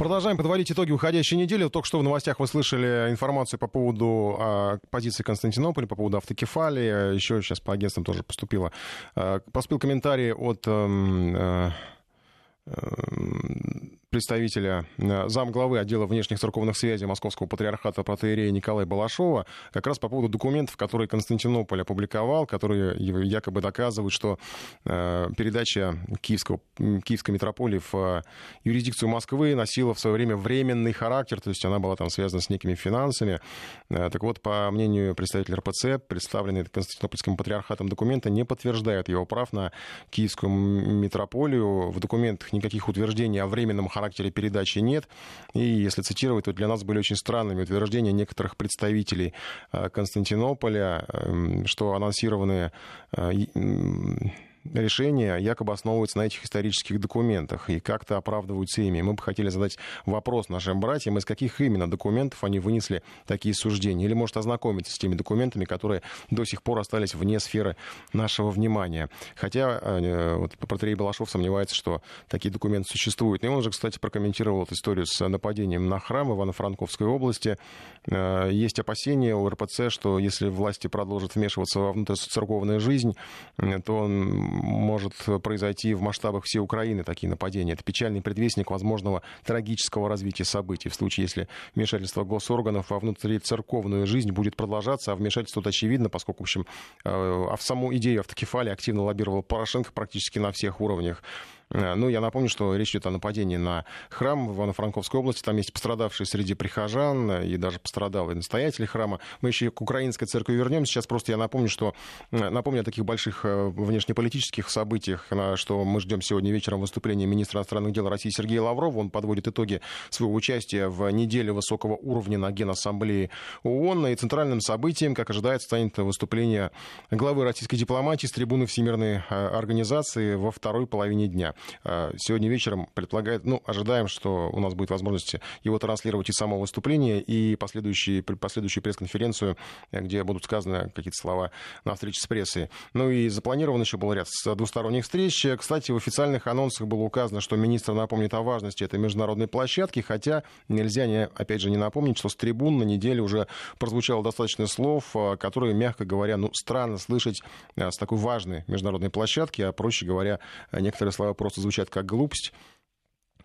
Продолжаем подводить итоги уходящей недели. Только что в новостях вы слышали информацию по поводу а, позиции Константинополя, по поводу автокефалии. Еще сейчас по агентствам тоже поступило. А, поступил комментарий от... А, представителя, э, замглавы отдела внешних церковных связей Московского патриархата протеерея Николая Балашова как раз по поводу документов, которые Константинополь опубликовал, которые якобы доказывают, что э, передача Киевского, Киевской митрополии в э, юрисдикцию Москвы носила в свое время временный характер, то есть она была там связана с некими финансами. Так вот, по мнению представителя РПЦ, представленные Константинопольским патриархатом документы не подтверждают его прав на Киевскую митрополию. В документах никаких утверждений о временном характере передачи нет. И если цитировать, то для нас были очень странными утверждения некоторых представителей э, Константинополя, эм, что анонсированные э, решения якобы основываются на этих исторических документах и как-то оправдываются ими. Мы бы хотели задать вопрос нашим братьям, из каких именно документов они вынесли такие суждения. Или, может, ознакомиться с теми документами, которые до сих пор остались вне сферы нашего внимания. Хотя э, вот протерей Балашов сомневается, что такие документы существуют. И он же, кстати, прокомментировал эту историю с нападением на храм Ивано-Франковской области. Э, есть опасения у РПЦ, что если власти продолжат вмешиваться во внутрицерковную жизнь, то он может произойти в масштабах всей Украины такие нападения. Это печальный предвестник возможного трагического развития событий. В случае, если вмешательство госорганов во внутрицерковную жизнь будет продолжаться, а вмешательство тут очевидно, поскольку, в общем, э, а в саму идею автокефалии активно лоббировал Порошенко практически на всех уровнях. Э, ну, я напомню, что речь идет о нападении на храм в Ивано-Франковской области. Там есть пострадавшие среди прихожан, и даже пострадал и настоятель храма. Мы еще к украинской церкви вернемся. Сейчас просто я напомню, что э, напомню о таких больших э, внешнеполитических событиях, что мы ждем сегодня вечером выступления министра иностранных дел России Сергея Лаврова. Он подводит итоги своего участия в неделе высокого уровня на Генассамблее ООН. И центральным событием, как ожидается, станет выступление главы российской дипломатии с трибуны Всемирной организации во второй половине дня. А, сегодня вечером предполагает, ну, ожидаем, что у нас будет возможность его транслировать и само выступление, и последующие, последующую пресс-конференцию, где будут сказаны какие-то слова на встрече с прессой. Ну и запланирован еще был ряд двусторонних встреч. Кстати, в официальных анонсах было указано, что министр напомнит о важности этой международной площадки, хотя нельзя, не, опять же, не напомнить, что с трибун на неделе уже прозвучало достаточно слов, а, которые, мягко говоря, ну, странно слышать а, с такой важной международной площадки, а, проще говоря, некоторые слова просто просто звучат как глупость.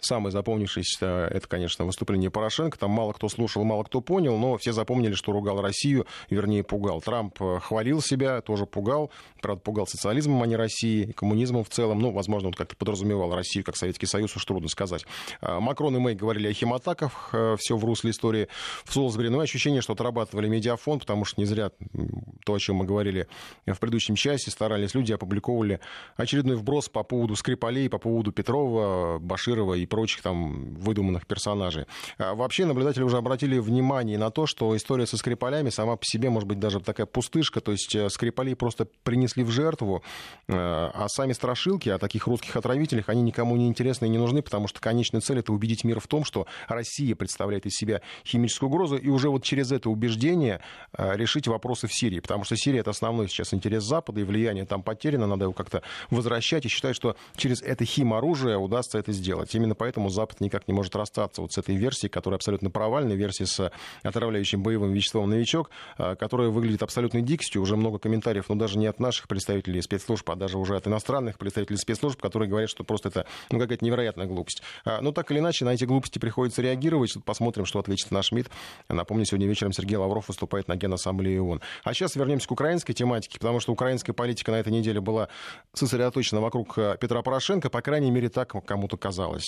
Самое запомнившееся, это, конечно, выступление Порошенко. Там мало кто слушал, мало кто понял, но все запомнили, что ругал Россию, вернее, пугал. Трамп э, хвалил себя, тоже пугал. Правда, пугал социализмом, а не Россией, коммунизмом в целом. Ну, возможно, он как-то подразумевал Россию как Советский Союз, уж трудно сказать. А, Макрон и Мэй говорили о химатаках, э, все в русле истории в Солсбери. Но ощущение, что отрабатывали медиафон, потому что не зря то, о чем мы говорили в предыдущем часе, старались люди, опубликовывали очередной вброс по поводу Скрипалей, по поводу Петрова, Баширова и прочих там выдуманных персонажей. А вообще наблюдатели уже обратили внимание на то, что история со Скрипалями сама по себе может быть даже такая пустышка, то есть э, Скрипалей просто принесли в жертву, э, а сами страшилки о таких русских отравителях, они никому не интересны и не нужны, потому что конечная цель это убедить мир в том, что Россия представляет из себя химическую угрозу, и уже вот через это убеждение э, решить вопросы в Сирии, потому что Сирия это основной сейчас интерес Запада, и влияние там потеряно, надо его как-то возвращать, и считаю, что через это химоружие удастся это сделать. Именно поэтому Запад никак не может расстаться вот с этой версией, которая абсолютно провальная, версия с отравляющим боевым веществом «Новичок», а, которая выглядит абсолютной дикостью. Уже много комментариев, но даже не от наших представителей спецслужб, а даже уже от иностранных представителей спецслужб, которые говорят, что просто это ну, какая-то невероятная глупость. А, но так или иначе, на эти глупости приходится реагировать. Посмотрим, что ответит наш МИД. Напомню, сегодня вечером Сергей Лавров выступает на Генассамблее ООН. А сейчас вернемся к украинской тематике, потому что украинская политика на этой неделе была сосредоточена вокруг а, Петра Порошенко, по крайней мере, так кому-то казалось.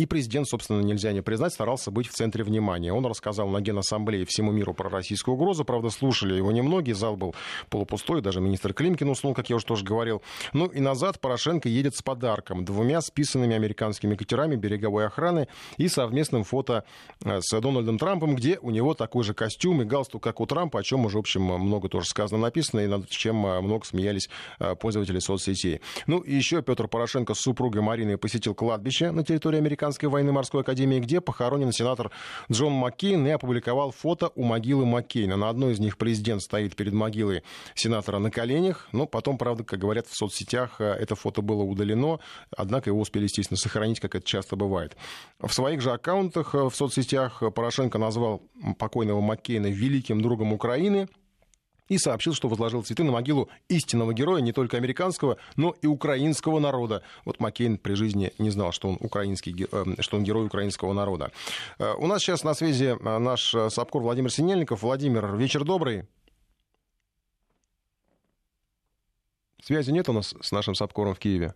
И президент, собственно, нельзя не признать, старался быть в центре внимания. Он рассказал на Генассамблее всему миру про российскую угрозу. Правда, слушали его немногие, зал был полупустой, даже министр Климкин уснул, как я уже тоже говорил. Ну и назад Порошенко едет с подарком. Двумя списанными американскими катерами береговой охраны и совместным фото э, с Дональдом Трампом, где у него такой же костюм и галстук, как у Трампа, о чем уже, в общем, много тоже сказано, написано, и над чем э, много смеялись э, пользователи соцсетей. Ну и еще Петр Порошенко с супругой Мариной посетил кладбище на территории американского Американской военно-морской академии, где похоронен сенатор Джон Маккейн и опубликовал фото у могилы Маккейна. На одной из них президент стоит перед могилой сенатора на коленях, но потом, правда, как говорят в соцсетях, э, это фото было удалено, однако его успели, естественно, сохранить, как это часто бывает. В своих же аккаунтах в соцсетях Порошенко назвал покойного Маккейна великим другом Украины, и сообщил, что возложил цветы на могилу истинного героя не только американского, но и украинского народа. Вот Маккейн при жизни не знал, что он, украинский, э, что он герой украинского народа. Э, у нас сейчас на связи э, наш САПКОР Владимир Синельников. Владимир, вечер добрый. Связи нет у нас с нашим САПКОРом в Киеве?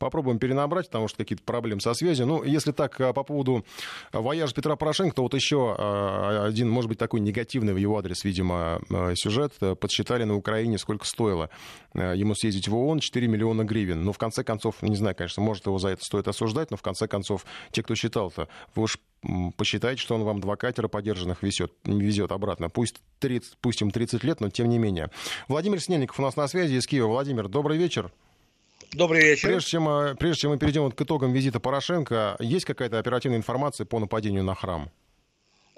Попробуем перенабрать, потому что какие-то проблемы со связью. Ну, если так, э, по поводу вояжа Петра Порошенко, то вот еще э, один, может быть, такой негативный в его адрес, видимо, э, сюжет. Подсчитали на Украине, сколько стоило ему съездить в ООН, 4 миллиона гривен. Но ну, в конце концов, не знаю, конечно, может его за это стоит осуждать, но в конце концов, те, кто считал-то, вы уж посчитайте, что он вам два катера подержанных везет, везет обратно. Пусть, 30, пусть им 30 лет, но тем не менее. Владимир Снельников у нас на связи из Киева. Владимир, добрый вечер. Добрый вечер. Прежде чем, э, прежде чем мы перейдем вот к итогам визита Порошенко, есть какая-то оперативная информация по нападению на храм?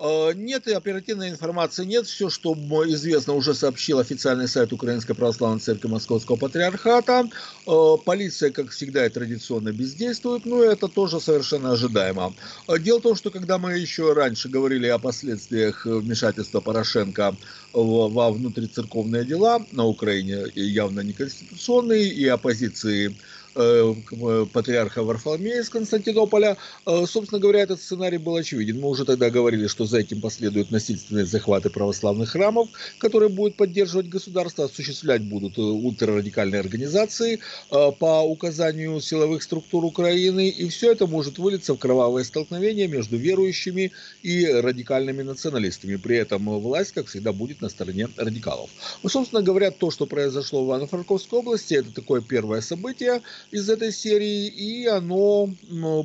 Э, нет, и оперативной информации нет. Все, что известно, уже сообщил официальный сайт Украинской Православной Церкви Московского Патриархата. Э, полиция, как всегда, и традиционно бездействует, но это тоже совершенно ожидаемо. Дело в том, что когда мы еще раньше говорили о последствиях вмешательства Порошенко во внутрицерковные дела на Украине, явно неконституционные, и оппозиции Э, патриарха Варфоломея из Константинополя. Э, собственно говоря, этот сценарий был очевиден. Мы уже тогда говорили, что за этим последуют насильственные захваты православных храмов, которые будут поддерживать государство, осуществлять будут э, ультрарадикальные организации по указанию силовых структур Украины. И все это может вылиться в кровавое столкновение между верующими и радикальными националистами. При этом власть, как всегда, будет на стороне радикалов. Ну, собственно говоря, то, что произошло в Ивано-Франковской области, это такое первое событие, из этой серии, и оно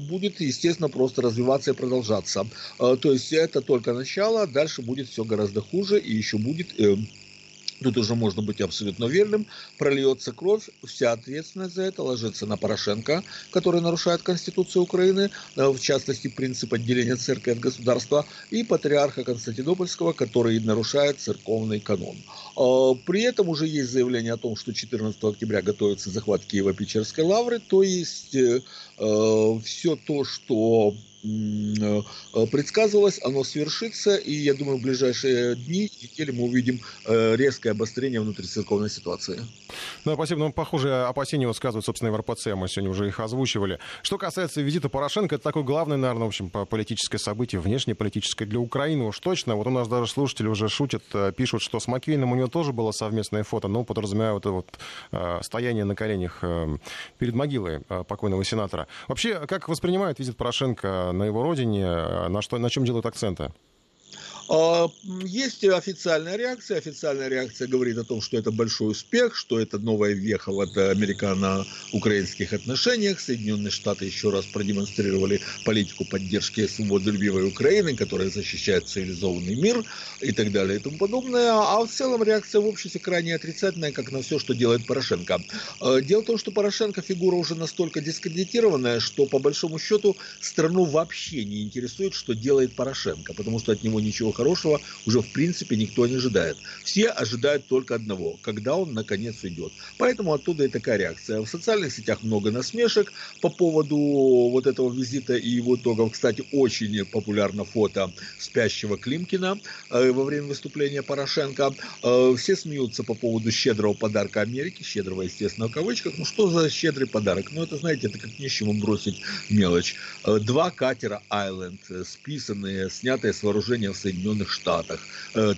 будет, естественно, просто развиваться и продолжаться. Э, то есть это только начало, дальше будет все гораздо хуже, и еще будет э, Тут уже можно быть абсолютно верным. Прольется кровь, вся ответственность за это ложится на Порошенко, который нарушает Конституцию Украины, э, в частности, принцип отделения церкви от государства, и патриарха Константинопольского, который нарушает церковный канон. А, при этом уже есть заявление о том, что 14 октября готовится захват Киева-Печерской лавры, то есть э, э, все то, что Э, предсказывалось, оно свершится, и я думаю, в ближайшие дни, недели мы увидим резкое обострение внутрицерковной ситуации. Ну, спасибо. Ну, похоже, опасения высказывают, собственно, в РПЦ, мы сегодня уже их озвучивали. Что касается визита Порошенко, это такое главное, наверное, в общем, политическое событие, внешнеполитическое для Украины уж точно. Вот у нас даже слушатели уже шутят, пишут, что с Маквейном у него тоже было совместное фото, ну, подразумевая вот это вот стояние на коленях перед могилой покойного сенатора. Вообще, как воспринимает визит Порошенко на его родине, э, на, что, на чем делают акценты? А, есть официальная реакция. Официальная реакция говорит о том, что это большой успех, что это новая веха в американо-украинских отношениях. Соединенные Штаты еще раз продемонстрировали политику поддержки свободолюбивой Украины, которая защищает цивилизованный мир и так далее и тому подобное. А в целом реакция в обществе крайне отрицательная, как на все, что делает Порошенко. А, дело в том, что Порошенко фигура уже настолько дискредитированная, что по большому счету страну вообще не интересует, что делает Порошенко, потому что от него ничего хорошего уже в принципе никто не ожидает. Все ожидают только одного, когда он наконец уйдет. Поэтому оттуда и такая реакция. В социальных сетях много насмешек по поводу вот этого визита и его итогов. Кстати, очень популярно фото спящего Климкина э, во время выступления Порошенко. Э, все смеются по поводу щедрого подарка Америки, щедрого, естественно, в кавычках. Ну что за щедрый подарок? Ну это, знаете, это как нечему бросить мелочь. Э, два катера Island, списанные, снятые с вооружения в Соединенных Соединенных Штатах, э,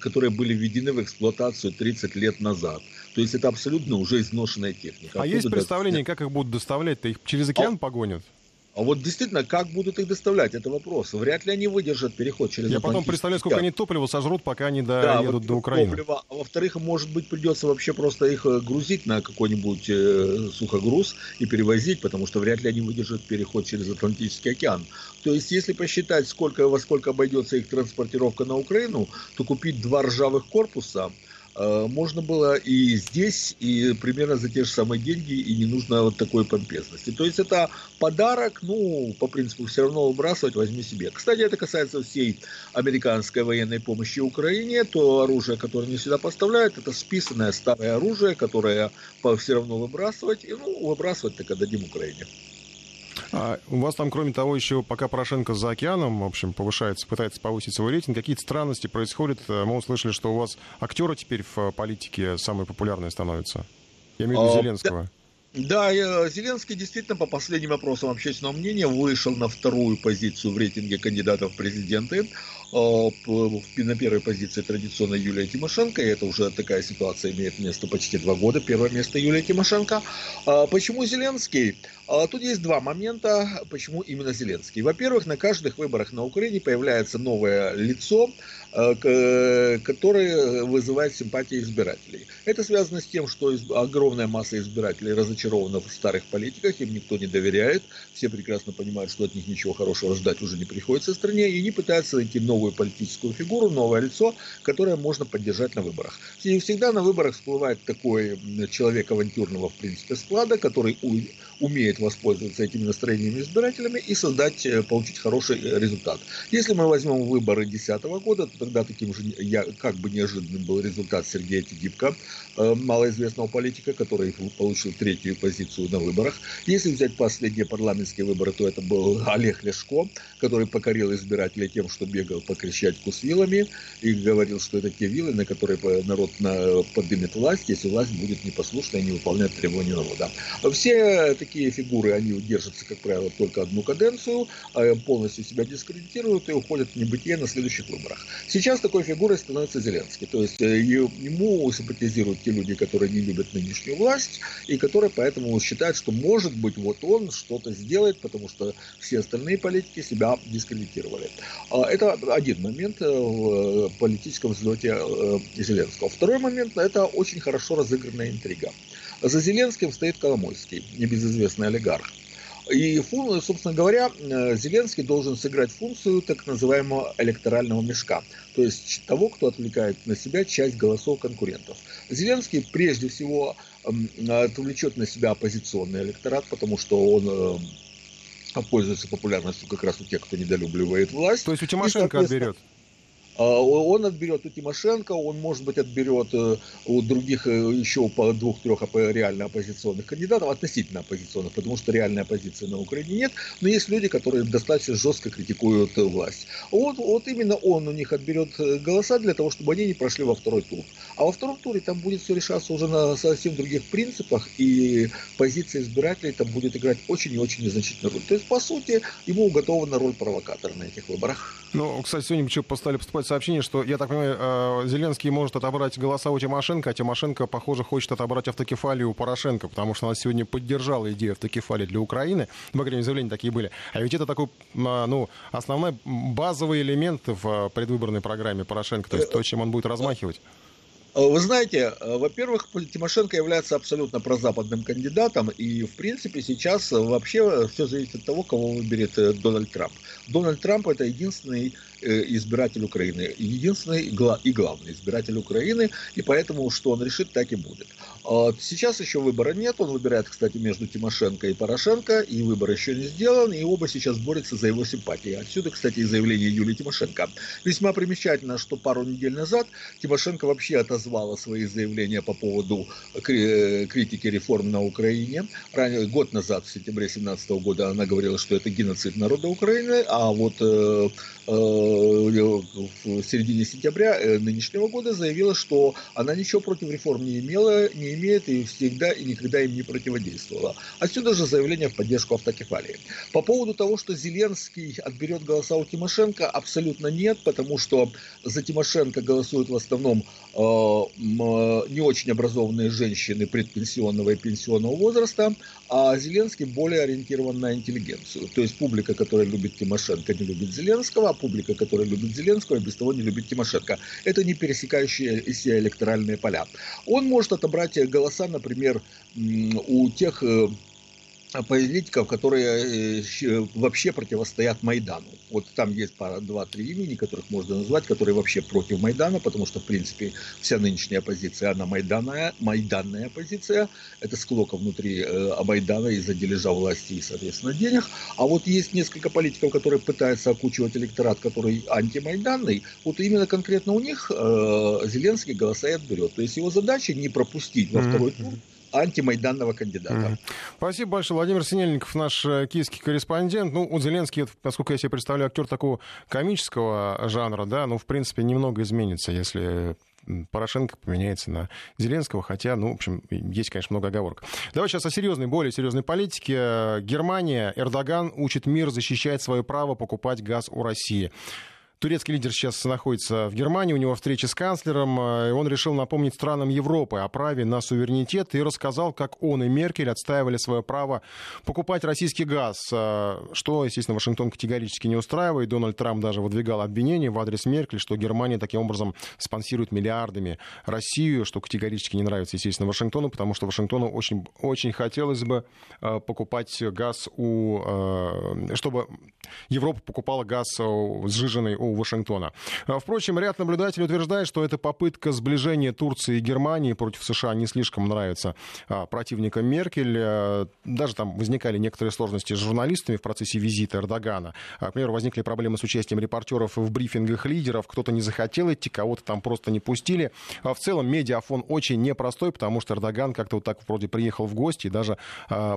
которые были введены в эксплуатацию 30 лет назад. То есть это абсолютно уже изношенная техника. А Оттуда есть представление, как их будут доставлять-то? Их через океан а... погонят? А вот действительно, как будут их доставлять, это вопрос. Вряд ли они выдержат переход через Я потом представляю, сколько они топлива сожрут, пока они доедут да, до Украины. Топлива, а во-вторых, может быть, придется вообще просто их э, грузить на какой-нибудь э, сухогруз и перевозить, потому что вряд ли они выдержат переход через Атлантический океан. То есть, если посчитать, сколько, во сколько обойдется их транспортировка на Украину, то купить два ржавых корпуса – можно было и здесь, и примерно за те же самые деньги, и не нужно вот такой помпезности. То есть это подарок, ну, по принципу, все равно выбрасывать, возьми себе. Кстати, это касается всей американской военной помощи Украине. То оружие, которое они сюда поставляют, это списанное старое оружие, которое все равно выбрасывать. И, ну, выбрасывать так отдадим Украине. А у вас там, кроме того, еще пока Порошенко за океаном, в общем, повышается, пытается повысить свой рейтинг, какие-то странности происходят. Мы услышали, что у вас актеры теперь в политике самые популярные становятся. Я имею в виду а, Зеленского. Да, Зеленский действительно по последним опросам общественного мнения вышел на вторую позицию в рейтинге кандидатов в президенты. А, на первой позиции традиционно Юлия Тимошенко, и это уже такая ситуация имеет место почти два года. Первое место Юлия Тимошенко. А, почему Зеленский? А, тут есть два момента, почему именно Зеленский. Во-первых, на каждых выборах на Украине появляется новое лицо, которое вызывает симпатии избирателей. Это связано с тем, что огромная масса избирателей разочарована в старых политиках, им никто не доверяет, все прекрасно понимают, что от них ничего хорошего ждать уже не приходится в стране, и они пытаются найти новую политическую фигуру, новое лицо, которое можно поддержать на выборах. И всегда на выборах всплывает такой человек авантюрного, в принципе, склада, который умеет воспользоваться этими настроениями избирателями и создать, э, получить хороший э, результат. Если мы возьмем выборы 2010 года, то тогда таким же, я, как бы неожиданным был результат Сергея Тигибко, э, малоизвестного политика, который получил третью позицию на выборах. Если взять последние парламентские выборы, то это был Олег Лешко, который покорил избирателей тем, что бегал по Крещатику с вилами и говорил, что это те вилы, на которые народ поднимет власть, если власть будет непослушна и не выполнять требования народа. Все такие фигуры, они удержатся, как правило, только одну каденцию, а полностью себя дискредитируют и уходят в небытие на следующих выборах. Сейчас такой фигурой становится Зеленский. То есть э, ему симпатизируют те люди, которые не любят нынешнюю власть и которые поэтому считают, что может быть вот он что-то сделает, потому что все остальные политики себя дискредитировали. А это один момент э, в э, политическом взлете Зеленского. Второй момент – это очень хорошо разыгранная интрига. За Зеленским стоит Коломойский, небезызвестный олигарх. И, собственно говоря, э, Зеленский должен сыграть функцию так называемого электорального мешка, то есть того, кто отвлекает на себя часть голосов конкурентов. Зеленский прежде всего отвлечет на себя оппозиционный электорат, потому что он э, пользуется популярностью как раз у тех, кто недолюбливает власть. То есть у Тимошенко отберет? А, он отберет у Тимошенко, он, может быть, отберет э, у других э, еще по двух-трех реально оппозиционных кандидатов, относительно оппозиционных, потому что реальной оппозиции на Украине нет, но есть люди, которые достаточно жестко критикуют э, власть. Вот, вот именно он у них отберет голоса для того, чтобы они не прошли во второй тур. А во втором туре там будет все решаться уже на совсем других принципах, и позиция избирателей там будет играть очень и очень незначительную роль. То есть, по сути, ему уготована роль провокатора на этих выборах. Ну, кстати, сегодня еще стали поступать сообщение, что, я так понимаю, э, Зеленский может отобрать голоса у Тимошенко, а Тимошенко, похоже, хочет отобрать автокефалию у Порошенко, потому что она сегодня поддержала идею автокефалии для Украины. По крайней заявления такие были. А ведь это такой, ну, основной базовый элемент в предвыборной программе Порошенко, то есть то, чем он будет размахивать. Вы знаете, во-первых, Тимошенко является абсолютно прозападным кандидатом, и, в принципе, сейчас вообще все зависит от того, кого выберет э, Дональд Трамп. Дональд Трамп – это единственный Э, избиратель Украины. Единственный и главный избиратель Украины, и поэтому, что он решит, так и будет. Сейчас еще выбора нет, он выбирает, кстати, между Тимошенко и Порошенко, и выбор еще не сделан, и оба сейчас борются за его симпатии. Отсюда, кстати, и заявление Юлии Тимошенко. Весьма примечательно, что пару недель назад Тимошенко вообще отозвала свои заявления по поводу критики реформ на Украине. Ранее, год назад, в сентябре 2017 года, она говорила, что это геноцид народа Украины, а вот э, Э, в середине сентября э, нынешнего года заявила, что она ничего против реформ не имела, не имеет и всегда и никогда им не противодействовала. Отсюда же заявление в поддержку автокефалии. По поводу того, что Зеленский отберет голоса у Тимошенко, абсолютно нет, потому что за Тимошенко голосуют в основном э, не очень образованные женщины предпенсионного и пенсионного возраста, а Зеленский более ориентирован на интеллигенцию. То есть публика, которая любит Тимошенко, не любит Зеленского, а публика, которая любит Зеленского, без того не любит Тимошенко. Это не пересекающиеся электоральные поля. Он может отобрать голоса, например, у тех э, политиков, которые э, вообще противостоят Майдану. Вот там есть пара, два-три имени, которых можно назвать, которые вообще против Майдана, потому что, в принципе, вся нынешняя оппозиция, она майданная, майданная оппозиция. Это склока внутри э, Майдана из-за дележа власти и, соответственно, денег. А вот есть несколько политиков, которые пытаются окучивать электорат, который антимайданный. Вот именно конкретно у них э, Зеленский голоса и отберет. То есть его задача не пропустить во второй тур, антимайданного кандидата. Спасибо большое. Владимир Синельников, наш э, киевский корреспондент. Ну, у Зеленский, насколько я себе представляю, актер такого комического жанра, да, ну, в принципе, немного изменится, если Порошенко поменяется на Зеленского, хотя, ну, в общем, есть, конечно, много оговорок. Давай сейчас о серьезной, более серьезной политике. Германия, Эрдоган учит мир защищать свое право покупать газ у России. Турецкий лидер сейчас находится в Германии, у него встреча с канцлером. Э, и Он решил напомнить странам Европы о праве на суверенитет и рассказал, как он и Меркель отстаивали свое право покупать российский газ, э, что, естественно, Вашингтон категорически не устраивает. Дональд Трамп даже выдвигал обвинения в адрес Меркель, что Германия таким образом спонсирует миллиардами Россию, что категорически не нравится, естественно, Вашингтону, потому что Вашингтону очень, очень хотелось бы э, покупать газ у... чтобы Европа покупала газ сжиженный у у Вашингтона. А, впрочем, ряд наблюдателей утверждает, что эта попытка сближения Турции и Германии против США не слишком нравится а, противникам Меркель. А, даже там возникали некоторые сложности с журналистами в процессе визита Эрдогана. К примеру, возникли проблемы с участием репортеров в брифингах лидеров. Кто-то не захотел идти, кого-то там просто не пустили. В целом, медиафон очень непростой, потому что Эрдоган как-то вот так вроде приехал в гости и даже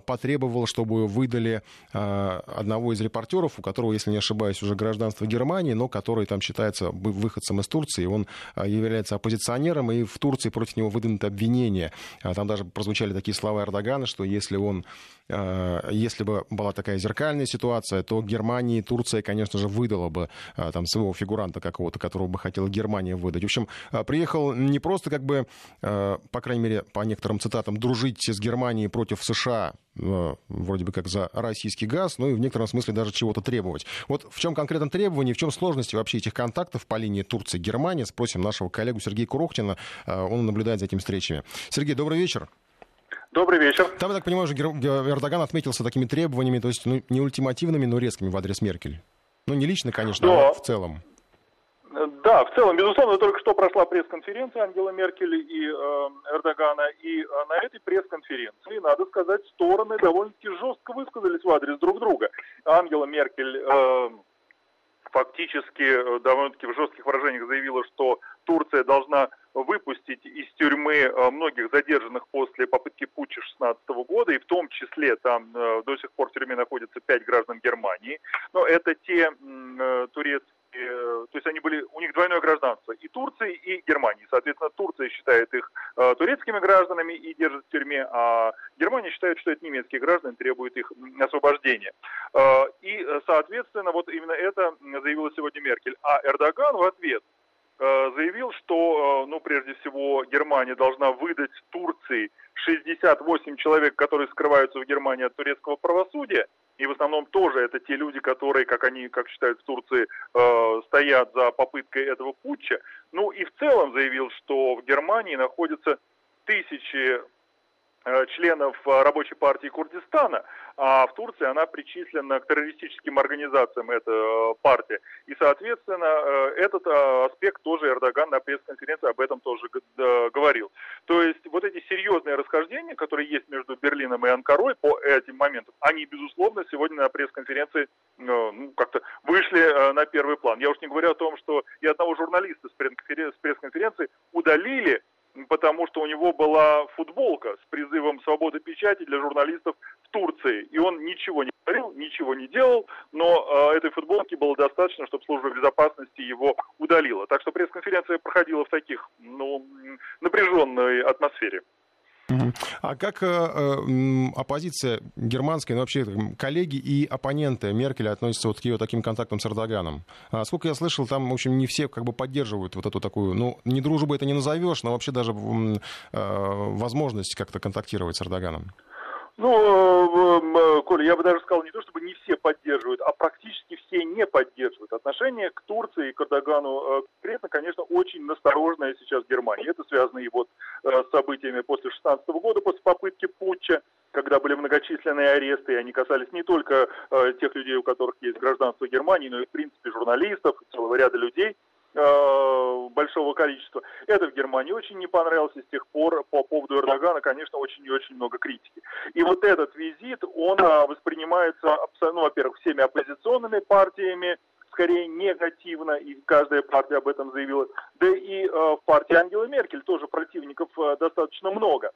потребовал, чтобы выдали одного из репортеров, у которого, если не ошибаюсь, уже гражданство Германии, но который там считается выходцем из Турции, он а, является оппозиционером, и в Турции против него выдвинуты обвинения. А, там даже прозвучали такие слова Эрдогана, что если он а, если бы была такая зеркальная ситуация, то Германия и Турция, конечно же, выдала бы там своего фигуранта какого-то, которого бы хотела Германия выдать. В общем, приехал не просто как бы, по крайней мере, по некоторым цитатам, дружить с Германией против США, вроде бы как за российский газ, но и в некотором смысле даже чего-то требовать. Вот в чем конкретно требование, в чем сложности вообще этих контактов по линии Турции-Германия, спросим нашего коллегу Сергея Курохтина, он наблюдает за этими встречами. Сергей, добрый вечер. Добрый вечер. Там, я так понимаю, уже Эрдоган отметился такими требованиями, то есть ну, не ультимативными, но резкими в адрес Меркель. Ну, не лично, конечно, но... а в целом. Да, в целом, безусловно, только что прошла пресс-конференция Ангела Меркель и э, Эрдогана, и э, на этой пресс-конференции, надо сказать, стороны довольно-таки жестко высказались в адрес друг друга. Ангела Меркель э, фактически э, довольно-таки в жестких выражениях заявила, что Турция должна выпустить из тюрьмы э, многих задержанных после попытки путча 16 года, и в том числе там э, до сих пор в тюрьме находятся пять граждан Германии. Но это те турецкие то есть они были, у них двойное гражданство и Турции, и Германии. Соответственно, Турция считает их э, турецкими гражданами и держит в тюрьме, а Германия считает, что это немецкие граждане, требует их освобождения. Э, и, соответственно, вот именно это заявила сегодня Меркель. А Эрдоган в ответ Э, заявил, что, э, ну, прежде всего, Германия должна выдать Турции 68 человек, которые скрываются в Германии от турецкого правосудия, и в основном тоже это те люди, которые, как они, как считают в Турции, э, стоят за попыткой этого путча. Ну и в целом заявил, что в Германии находятся тысячи членов э, рабочей партии Курдистана, а в Турции она причислена к террористическим организациям, эта э, партия. И, соответственно, этот аспект тоже Эрдоган на пресс-конференции об этом тоже говорил. То есть вот эти серьезные расхождения, которые есть между Берлином и Анкарой по этим моментам, они, безусловно, сегодня на пресс-конференции ну, как-то вышли на первый план. Я уж не говорю о том, что и одного журналиста с пресс-конференции удалили потому что у него была футболка с призывом свободы печати для журналистов в Турции. И он ничего не говорил, ничего не делал, но э, этой футболки было достаточно, чтобы служба безопасности его удалила. Так что пресс-конференция проходила в таких ну, напряженной атмосфере. А как э, э, оппозиция германская, ну, вообще коллеги и оппоненты Меркель относятся вот к ее таким контактам с Эрдоганом? А сколько я слышал, там, в общем, не все как бы поддерживают вот эту такую, ну, не дружбу это не назовешь, но вообще даже э, возможность как-то контактировать с Эрдоганом. Ну, э, Коля, я бы даже сказал, не то чтобы не все поддерживают, а практически все не поддерживают. Отношение к Турции и к Эрдогану конкретно, конечно, очень насторожное сейчас в Германии. Это связано и вот э, событиями после 16 года, после попытки путча, когда были многочисленные аресты, и они касались не только э, тех людей, у которых есть гражданство Германии, но и, в принципе, журналистов, целого ряда людей э, большого количества. Это в Германии очень не понравилось, и с тех пор по поводу Эрдогана, конечно, очень и очень много критики. И вот этот визит, он э, воспринимается, ну, во-первых, всеми оппозиционными партиями, скорее негативно, и каждая партия об этом заявила. Да и э, в партии Ангелы Меркель тоже противников э, достаточно много.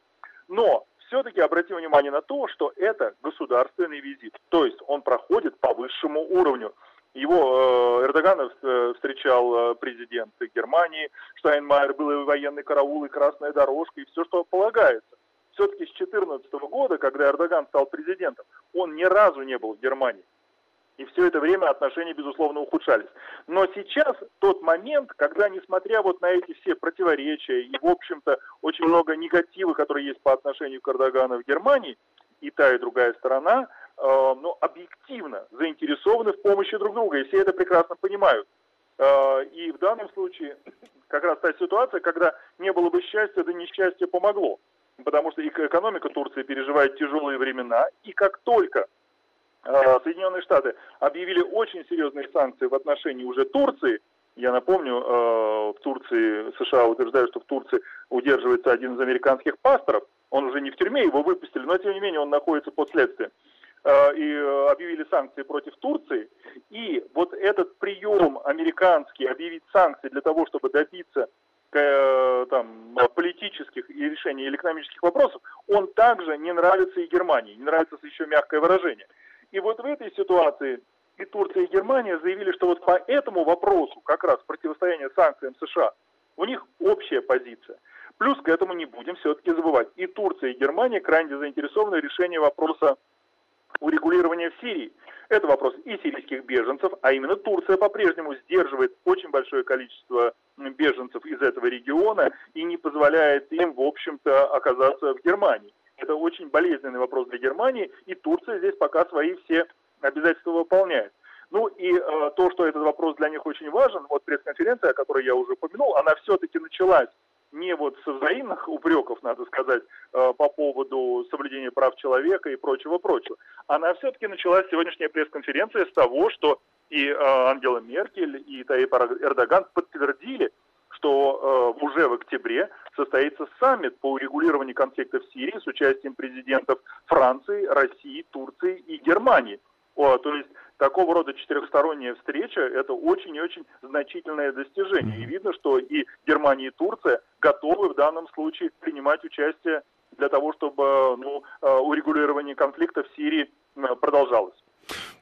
Но все-таки обратим внимание на то, что это государственный визит. То есть он проходит по высшему уровню. Его э, Эрдогана э, встречал президент Германии, Штайнмайер, был и военный караул, и красная дорожка, и все, что полагается. Все-таки с 2014 года, когда Эрдоган стал президентом, он ни разу не был в Германии. И все это время отношения, безусловно, ухудшались. Но сейчас тот момент, когда, несмотря вот на эти все противоречия и, в общем-то, очень много негатива, которые есть по отношению к Эрдогану в Германии, и та, и другая сторона, э, ну, объективно заинтересованы в помощи друг друга, и все это прекрасно понимают. Э, и в данном случае как раз та ситуация, когда не было бы счастья, да несчастье помогло. Потому что экономика Турции переживает тяжелые времена, и как только Соединенные Штаты объявили очень серьезные санкции в отношении уже Турции. Я напомню, э, в Турции, США утверждают, что в Турции удерживается один из американских пасторов. Он уже не в тюрьме, его выпустили, но тем не менее он находится под следствием. Э, и объявили санкции против Турции. И вот этот прием американский, объявить санкции для того, чтобы добиться там, политических и решения или экономических вопросов, он также не нравится и Германии. Не нравится еще мягкое выражение. И вот в этой ситуации и Турция, и Германия заявили, что вот по этому вопросу, как раз противостояние санкциям США, у них общая позиция. Плюс к этому не будем все-таки забывать. И Турция, и Германия крайне заинтересованы в решении вопроса урегулирования в Сирии. Это вопрос и сирийских беженцев, а именно Турция по-прежнему сдерживает очень большое количество беженцев из этого региона и не позволяет им, в общем-то, оказаться в Германии. Это очень болезненный вопрос для Германии, и Турция здесь пока свои все обязательства выполняет. Ну и э, то, что этот вопрос для них очень важен, вот пресс-конференция, о которой я уже упомянул, она все-таки началась не вот со взаимных упреков, надо сказать, э, по поводу соблюдения прав человека и прочего-прочего. Она все-таки началась, сегодняшняя пресс-конференция, с того, что и э, Ангела Меркель, и Таип Эрдоган подтвердили, что э, уже в октябре состоится саммит по урегулированию конфликта в Сирии с участием президентов Франции, России, Турции и Германии. О, то есть такого рода четырехсторонняя встреча – это очень и очень значительное достижение. И видно, что и Германия, и Турция готовы в данном случае принимать участие для того, чтобы ну, э, урегулирование конфликта в Сирии э, продолжалось.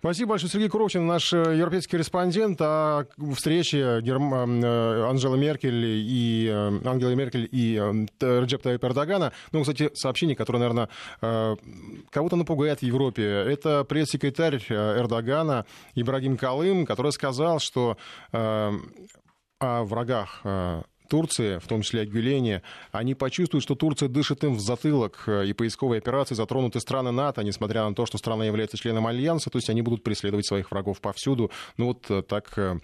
Спасибо большое, Сергей Куровчин, наш э, европейский корреспондент о встрече Герм... Э, Анжелы Меркель и э, Ангелы Меркель и Реджеп Таyyip Эрдогана. Ну, кстати, сообщение, которое, наверное, кого-то напугает в Европе. Это пресс-секретарь Эрдогана Ибрагим Калым, который сказал, что о врагах Турции, в том числе о Гюлене, они почувствуют, что Турция дышит им в затылок, э, и поисковые операции затронуты страны НАТО, несмотря на то, что страна является членом Альянса, то есть они будут преследовать своих врагов повсюду. Ну вот э, так, э,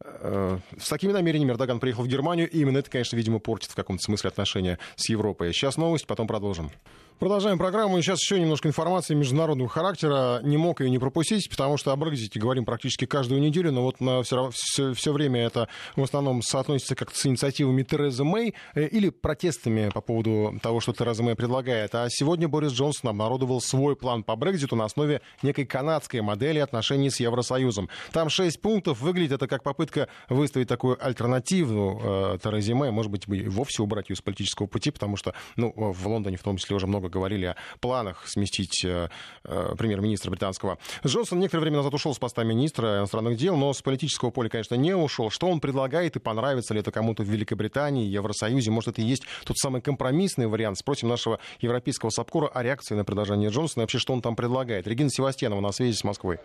э, с такими намерениями Эрдоган приехал в Германию, и именно это, конечно, видимо, портит в каком-то смысле отношения с Европой. Сейчас новость, потом продолжим. Продолжаем программу. И сейчас еще немножко информации международного характера. Не мог ее не пропустить, потому что о Брекзите говорим практически каждую неделю, но вот на все, все, все время это в основном соотносится как с инициативами Терезы Мэй э, или протестами по поводу того, что Тереза Мэй предлагает. А сегодня Борис Джонсон обнародовал свой план по Брекзиту на основе некой канадской модели отношений с Евросоюзом. Там шесть пунктов. Выглядит это как попытка выставить такую альтернативу э, Терезе Мэй. Может быть, вовсе убрать ее с политического пути, потому что ну, в Лондоне в том числе уже много много говорили о планах сместить э, э, премьер-министра британского. Джонсон некоторое время назад ушел с поста министра иностранных дел, но с политического поля, конечно, не ушел. Что он предлагает и понравится ли это кому-то в Великобритании, Евросоюзе? Может, это и есть тот самый компромиссный вариант? Спросим нашего европейского САПКОРа о реакции на предложение Джонсона и вообще, что он там предлагает. Регина Севастьянова на связи с Москвой.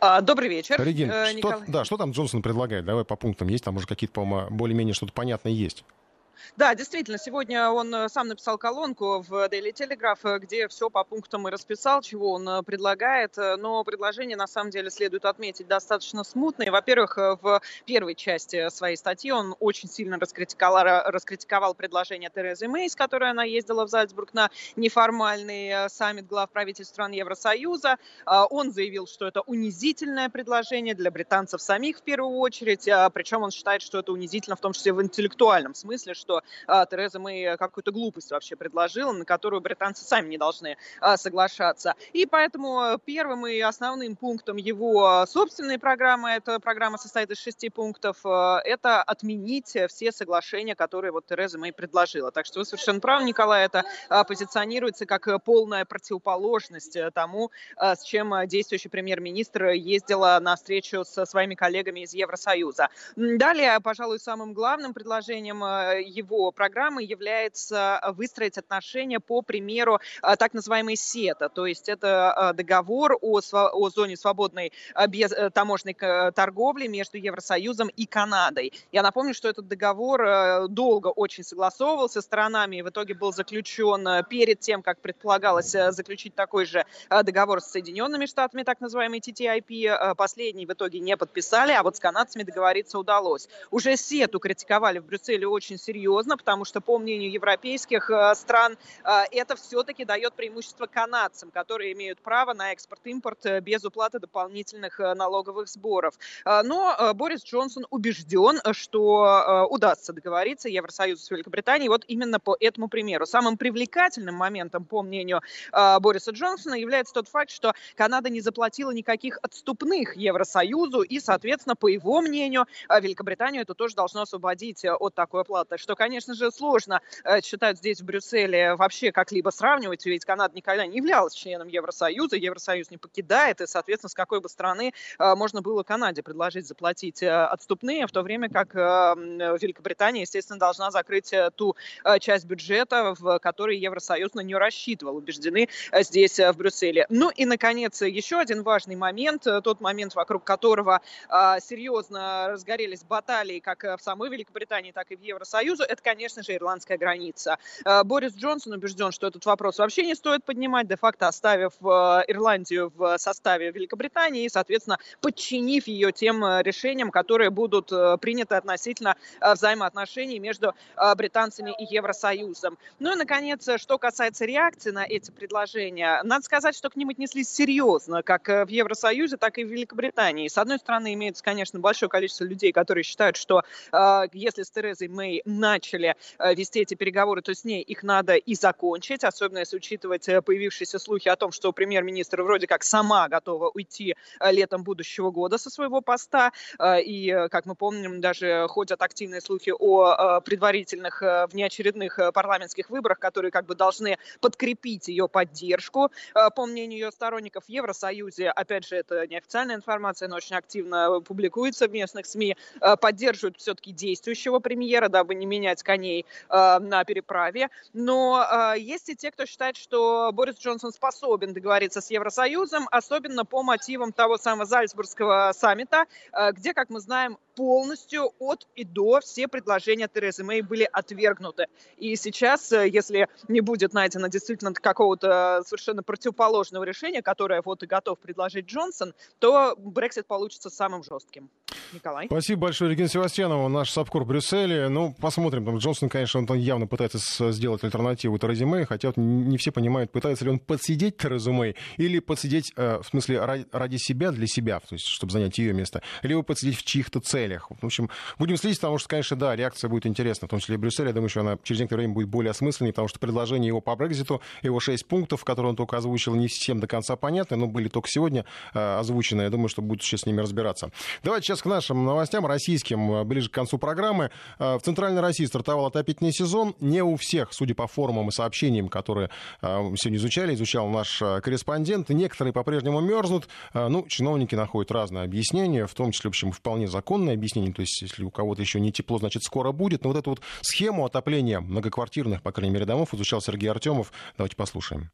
А, добрый вечер, Регин, э, что, да, что там Джонсон предлагает? Давай по пунктам. Есть там уже какие-то, по-моему, более-менее что-то понятное есть? Да, действительно, сегодня он э, сам написал колонку в Daily Telegraph, э, где все по пунктам и расписал, чего он э, предлагает. Но предложение, на самом деле, следует отметить, достаточно смутное. Во-первых, в первой части своей статьи он очень сильно раскритиковал, раскритиковал предложение Терезы Мэй, с которой она ездила в Зальцбург на неформальный саммит глав правительств стран Евросоюза. Он заявил, что это унизительное предложение для британцев самих в первую очередь, причем он считает, что это унизительно в том числе в интеллектуальном смысле, что а, Тереза Мэй какую-то глупость вообще предложила, на которую британцы сами не должны а, соглашаться. И поэтому первым и основным пунктом его собственной программы, эта программа состоит из шести пунктов, это отменить все соглашения, которые вот Тереза Мэй предложила. Так что вы совершенно правы, Николай, это позиционируется как полная противоположность тому, с чем действующий премьер-министр ездила на встречу со своими коллегами из Евросоюза. Далее, пожалуй, самым главным предложением э, его программы является выстроить отношения по примеру э, так называемой СЕТА, то есть это э, договор о, о зоне свободной без таможенной торговли между Евросоюзом и Канадой. Я напомню, что этот договор долго очень согласовывался сторонами и в итоге был заключен перед тем, как предполагалось заключить такой же договор с Соединенными Штатами, так называемый TTIP. Последний в итоге не подписали, а вот с канадцами договориться удалось. Уже СЕТу критиковали в Брюсселе очень серьезно, потому что, по мнению европейских э, стран, э, это все-таки дает преимущество канадцам, которые имеют право на экспорт-импорт э, без уплаты дополнительных налоговых сборов. Но Борис Джонсон убежден, что удастся договориться Евросоюзу с Великобританией вот именно по этому примеру. Самым привлекательным моментом, по мнению Бориса Джонсона, является тот факт, что Канада не заплатила никаких отступных Евросоюзу, и, соответственно, по его мнению, Великобританию это тоже должно освободить от такой оплаты, что, конечно же, сложно, э, считают здесь, в Брюсселе, вообще как-либо сравнивать, ведь Канада никогда не являлась членом Евросоюза, Евросоюз не покидает, и, соответственно, с какой бы страны э, можно было Канаде предложить заплатить отступные, в то время как Великобритания, естественно, должна закрыть ту часть бюджета, в которой Евросоюз на нее рассчитывал, убеждены здесь, в Брюсселе. Ну и, наконец, еще один важный момент, тот момент, вокруг которого серьезно разгорелись баталии как в самой Великобритании, так и в Евросоюзу, это, конечно же, ирландская граница. Э, Борис Джонсон убежден, что этот вопрос вообще не стоит поднимать, де-факто оставив э, Ирландию в составе Великобритании и, соответственно, подчинив ее тем э, решениям, которые будут приняты относительно взаимоотношений между британцами и Евросоюзом. Ну и, наконец, что касается реакции на эти предложения, надо сказать, что к ним отнеслись серьезно, как в Евросоюзе, так и в Великобритании. С одной стороны, имеется, конечно, большое количество людей, которые считают, что если с Терезой Мэй начали э, вести эти переговоры, то с ней их надо и закончить, особенно если учитывать э, появившиеся слухи о том, что премьер-министр вроде как сама готова уйти э, летом будущего года со своего поста. И, как мы помним, даже ходят активные слухи о предварительных внеочередных парламентских выборах, которые как бы должны подкрепить ее поддержку. По мнению ее сторонников в Евросоюзе, опять же, это неофициальная информация, но очень активно публикуется в местных СМИ, поддерживают все-таки действующего премьера, дабы не менять коней э, на переправе. Но э, есть и те, кто считает, что Борис Джонсон способен договориться с Евросоюзом, особенно по мотивам того самого Зальцбургского саммита, где, как мы знаем, полностью от и до все предложения Терезы Мэй были отвергнуты. И сейчас, если не будет найдено действительно какого-то совершенно противоположного решения, которое вот и готов предложить Джонсон, то Брексит получится самым жестким. Николай. Спасибо большое, Регина Севастьянова, наш САПКОР в Брюсселе. Ну, посмотрим. Там Джонсон, конечно, он явно пытается сделать альтернативу Терезе Мэй, хотя вот не все понимают, пытается ли он подсидеть Терезу Мэй или подсидеть, э, в смысле, ради, ради себя, для себя, то есть, чтобы занять ее место, либо подсидеть в чьих-то целях. В общем, будем следить, потому что, конечно, да, реакция будет интересна, в том числе и в Брюсселе. Я думаю, что она через некоторое время будет более осмысленной, потому что предложение его по Брекзиту, его шесть пунктов, которые он только озвучил, не всем до конца понятны, но были только сегодня э, озвучены. Я думаю, что будут сейчас с ними разбираться. Давайте сейчас к нашим новостям российским, э, ближе к концу программы. Э, в Центральной России стартовал отопительный сезон. Не у всех, судя по форумам и сообщениям, которые сегодня изучали, изучал наш корреспондент. Некоторые по-прежнему мерзнут. Ну, чиновники находят разные объяснения, в том числе, в общем, вполне законные объяснения. То есть, если у кого-то еще не тепло, значит, скоро будет. Но вот эту вот схему отопления многоквартирных, по крайней мере, домов изучал Сергей Артемов. Давайте послушаем.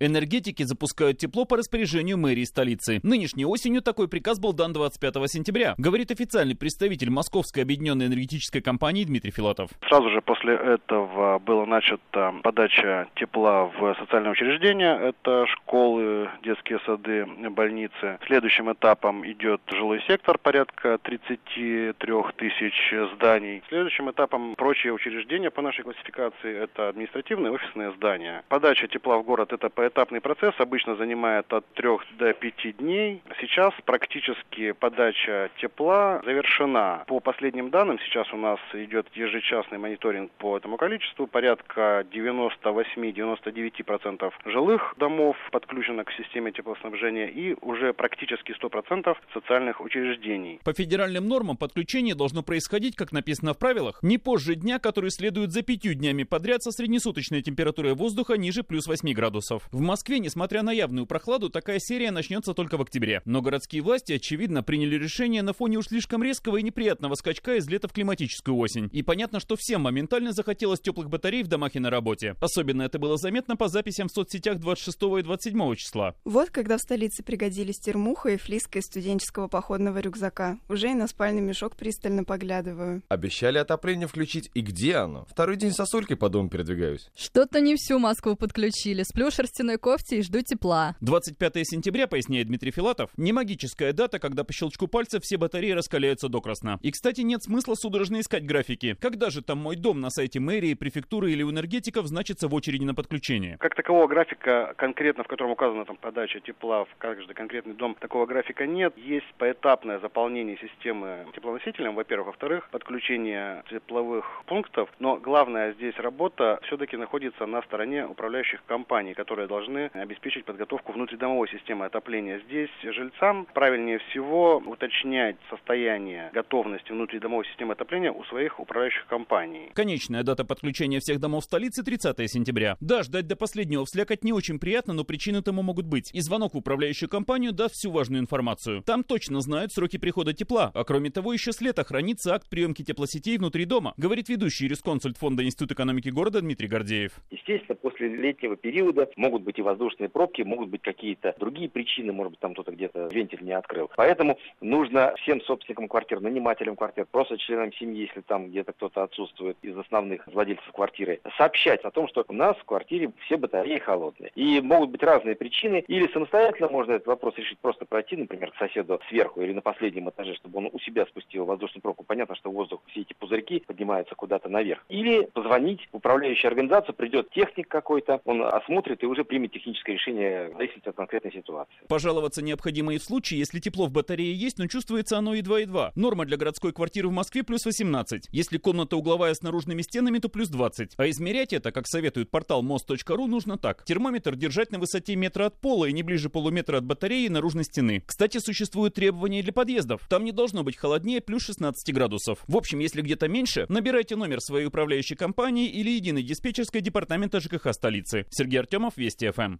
Энергетики запускают тепло по распоряжению мэрии столицы. Нынешней осенью такой приказ был дан 25 сентября, говорит официальный представитель Московской объединенной энергетической компании Дмитрий Филатов. Сразу же после этого была начата подача тепла в социальные учреждения. Это школы, детские сады, больницы. Следующим этапом идет жилой сектор, порядка 33 тысяч зданий. Следующим этапом прочие учреждения по нашей классификации это административные офисные здания. Подача тепла в город это поэтапный процесс, обычно занимает от 3 до 5 дней. Сейчас практически подача тепла завершена. По последним данным, сейчас у нас идет ежечасный мониторинг по этому количеству. Порядка 98-99% жилых домов подключено к системе теплоснабжения и уже практически 100% социальных учреждений. По федеральным нормам подключение должно происходить, как написано в правилах, не позже дня, который следует за пятью днями подряд со среднесуточной температурой воздуха ниже плюс 8 градусов. В Москве, несмотря на явную прохладу, такая серия начнется только в октябре. Но городские власти, очевидно, приняли решение на фоне уж слишком резкого и неприятного скачка из лета в климатическую осень. И понятно, что всем моментально захотелось теплых батарей в домах и на работе. Особенно это было заметно по записям в соцсетях 26 и 27 числа. Вот когда в столице пригодились термуха и флиска из студенческого походного рюкзака. Уже и на спальный мешок пристально поглядываю. Обещали отопление включить. И где оно? Второй день сосулькой по дому передвигаюсь. Что-то не всю Москву подключили. Сплю в шерстяной кофте и жду тепла. 25 сентября, поясняет Дмитрий Филатов, не магическая дата, когда по щелчку пальца все батареи раскаляются докрасно. И, кстати, нет смысла судорожно искать графики. Когда же там мой дом на сайте мэрии, префектуры или у энергетиков значится в очереди на подключение? Как такового графика конкретно, в котором указана там подача тепла в каждый конкретный дом, такого графика нет. Есть поэтапное заполнение системы теплоносителем, во-первых. Во-вторых, подключение тепловых пунктов. Но главная здесь работа все-таки находится на стороне управляющих компаний, которые должны обеспечить подготовку внутридомовой системы отопления. Здесь жильцам правильнее всего уточнять состояние готовности внутридомовой системы отопления у своих управляющих компаний. Конечная дата подключения всех домов столицы 30 сентября. Да, ждать до последнего вслякать не очень приятно, но причины тому могут быть. И звонок в управляющую компанию даст всю важную информацию. Там точно знают сроки прихода тепла, а кроме того еще с лета хранится акт приемки теплосетей внутри дома, говорит ведущий юрисконсульт фонда Института экономики города Дмитрий Гордеев. Естественно, после летнего периода могут быть и воздушные пробки, могут быть какие-то другие причины, может быть, там кто-то где-то вентиль не открыл. Поэтому нужно всем собственникам квартир, нанимателям квартир, просто членам семьи, если там где-то кто-то отсутствует из основных владельцев квартиры, сообщать о том, что у нас в квартире все батареи холодные. И могут быть разные причины. Или самостоятельно можно этот вопрос решить, просто пройти, например, к соседу сверху или на последнем этаже, чтобы он у себя спустил воздушную пробку. Понятно, что воздух, все эти пузырьки поднимаются куда-то наверх. Или позвонить в управляющую организацию, придет техник какой-то, он осмотрит и уже примет техническое решение в зависимости от конкретной ситуации. Пожаловаться необходимо и в случае, если тепло в батарее есть, но чувствуется оно едва-едва. Норма для городской квартиры в Москве плюс 18. Если комната угловая с наружными стенами, то плюс 20. А измерять это, как советует портал мост.ру, нужно так. Термометр держать на высоте метра от пола и не ближе полуметра от батареи и наружной стены. Кстати, существуют требования для подъездов. Там не должно быть холоднее плюс 16 градусов. В общем, если где-то меньше, набирайте номер своей управляющей компании или единой диспетчерской департамента ЖКХ столицы. Сергей Артемов, Вести ФМ.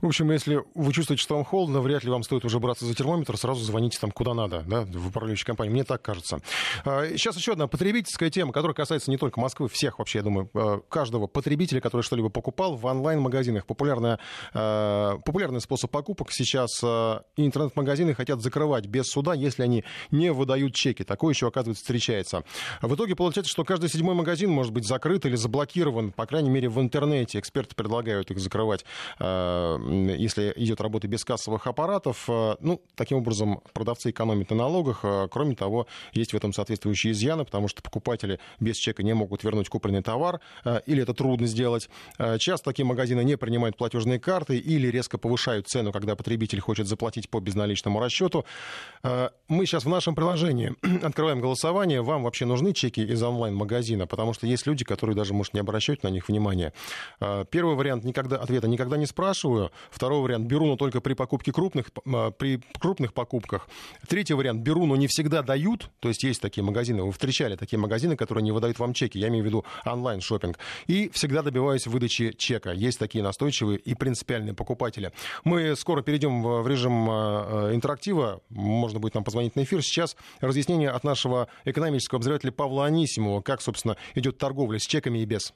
В общем, если вы чувствуете, что вам холодно, вряд ли вам стоит уже браться за термометр, сразу звоните там куда надо, да, в управляющую компанию. Мне так кажется. Сейчас еще одна потребительская тема, которая касается не только Москвы, всех вообще, я думаю, каждого потребителя, который что-либо покупал в онлайн-магазинах. Популярная, популярный способ покупок сейчас интернет-магазины хотят закрывать без суда, если они не выдают чеки. Такое еще, оказывается, встречается. В итоге получается, что каждый седьмой магазин может быть закрыт или заблокирован, по крайней мере, в интернете. Эксперты предлагают их закрывать если идет работа без кассовых аппаратов. Ну, таким образом, продавцы экономят на налогах. Кроме того, есть в этом соответствующие изъяны, потому что покупатели без чека не могут вернуть купленный товар, или это трудно сделать. Часто такие магазины не принимают платежные карты или резко повышают цену, когда потребитель хочет заплатить по безналичному расчету. Мы сейчас в нашем приложении открываем голосование. Вам вообще нужны чеки из онлайн-магазина? Потому что есть люди, которые даже, может, не обращают на них внимания. Первый вариант никогда, ответа никогда не спрашиваю. Второй вариант беру, но только при покупке крупных, при крупных покупках. Третий вариант беру, но не всегда дают. То есть есть такие магазины, вы встречали такие магазины, которые не выдают вам чеки. Я имею в виду онлайн-шопинг. И всегда добиваюсь выдачи чека. Есть такие настойчивые и принципиальные покупатели. Мы скоро перейдем в режим интерактива. Можно будет нам позвонить на эфир. Сейчас разъяснение от нашего экономического обозревателя Павла Анисимова, как, собственно, идет торговля с чеками и без.